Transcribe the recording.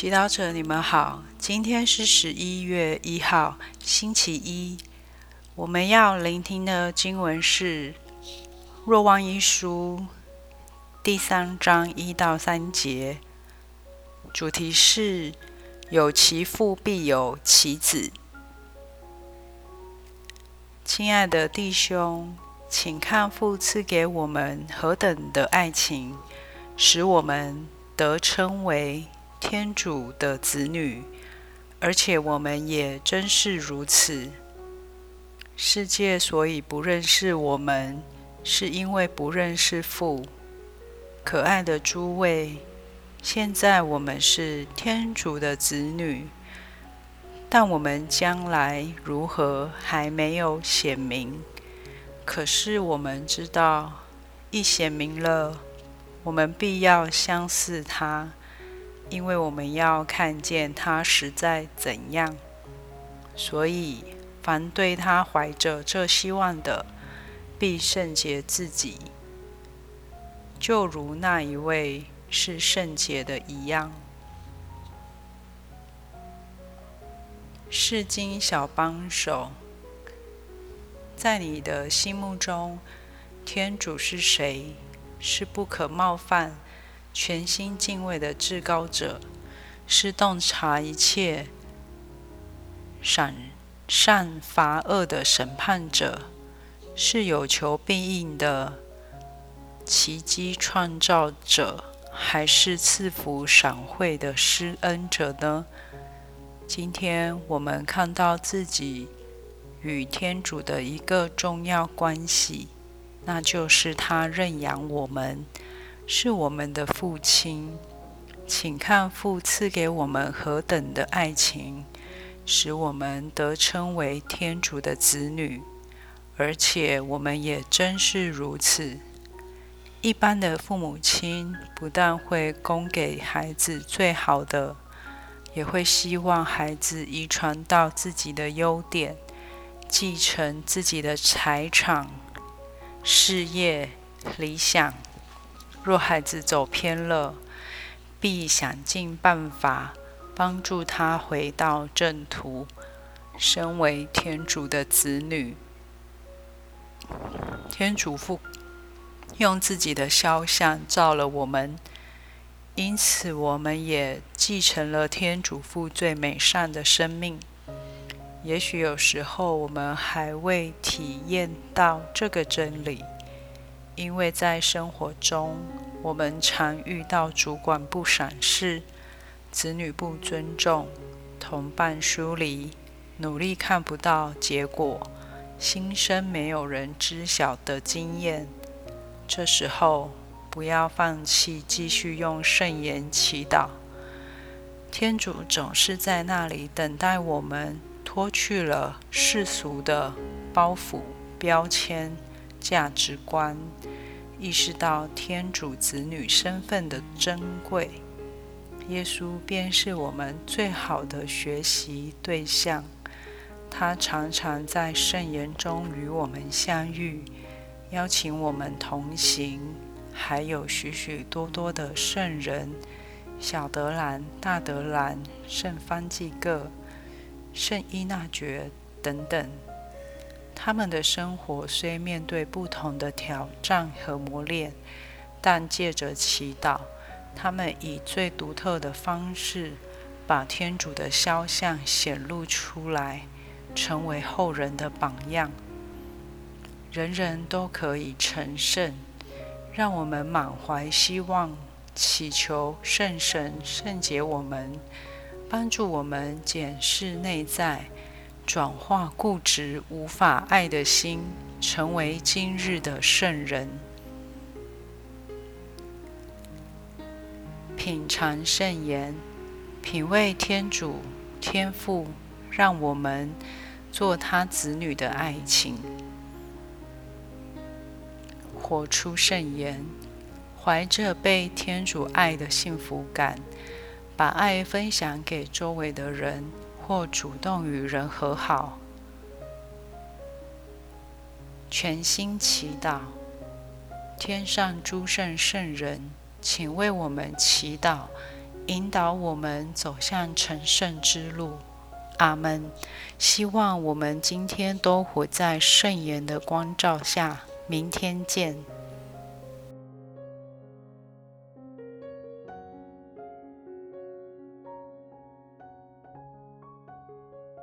祈祷者，你们好。今天是十一月一号，星期一。我们要聆听的经文是《若望一书》第三章一到三节，主题是“有其父必有其子”。亲爱的弟兄，请看父赐给我们何等的爱情，使我们得称为天主的子女，而且我们也真是如此。世界所以不认识我们，是因为不认识父。可爱的诸位，现在我们是天主的子女，但我们将来如何还没有显明。可是我们知道，一显明了，我们必要相似他，因为我们要看见他实在怎样。所以。凡对他怀着这希望的，必圣洁自己，就如那一位是圣洁的一样。世经小帮手，在你的心目中，天主是谁？是不可冒犯、全心敬畏的至高者，是洞察一切、闪。善罚恶的审判者，是有求必应的奇迹创造者，还是赐福赏惠的施恩者呢？今天我们看到自己与天主的一个重要关系，那就是他认养我们，是我们的父亲。请看父赐给我们何等的爱情！使我们得称为天主的子女，而且我们也真是如此。一般的父母亲不但会供给孩子最好的，也会希望孩子遗传到自己的优点，继承自己的财产、事业、理想。若孩子走偏了，必想尽办法。帮助他回到正途。身为天主的子女，天主父用自己的肖像造了我们，因此我们也继承了天主父最美善的生命。也许有时候我们还未体验到这个真理，因为在生活中，我们常遇到主管不赏识。子女不尊重，同伴疏离，努力看不到结果，心生没有人知晓的经验。这时候，不要放弃，继续用圣言祈祷。天主总是在那里等待我们，脱去了世俗的包袱、标签、价值观，意识到天主子女身份的珍贵。耶稣便是我们最好的学习对象。他常常在圣言中与我们相遇，邀请我们同行。还有许许多多的圣人，小德兰、大德兰、圣方济各、圣伊纳爵等等。他们的生活虽面对不同的挑战和磨练，但借着祈祷。他们以最独特的方式，把天主的肖像显露出来，成为后人的榜样。人人都可以成圣，让我们满怀希望，祈求圣神圣洁我们，帮助我们检视内在，转化固执无法爱的心，成为今日的圣人。品尝圣言，品味天主天父，让我们做他子女的爱情，活出圣言，怀着被天主爱的幸福感，把爱分享给周围的人，或主动与人和好，全心祈祷，天上诸圣圣人。请为我们祈祷，引导我们走向成圣之路。阿门。希望我们今天都活在圣言的光照下。明天见。